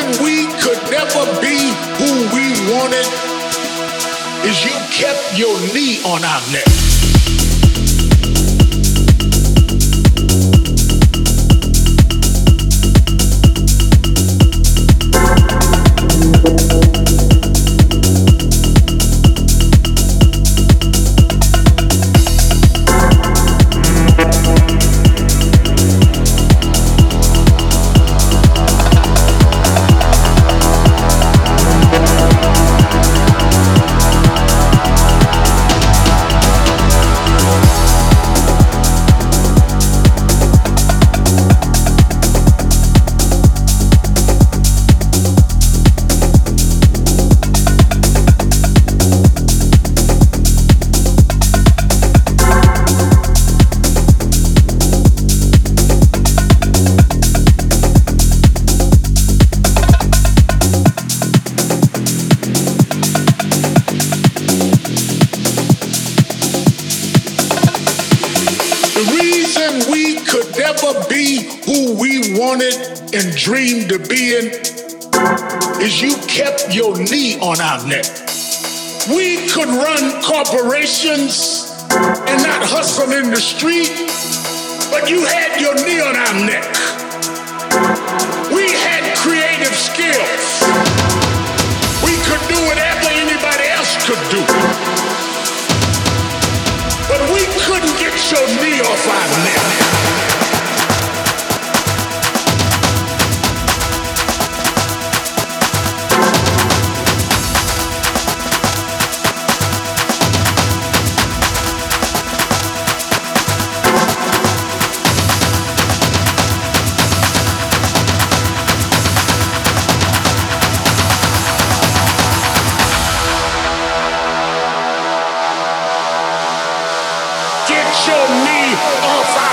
reason we could never be who we wanted is you kept your knee on our neck. Dreamed to be in is you kept your knee on our neck. We could run corporations and not hustle in the street, but you had your knee on our neck. show me a fire.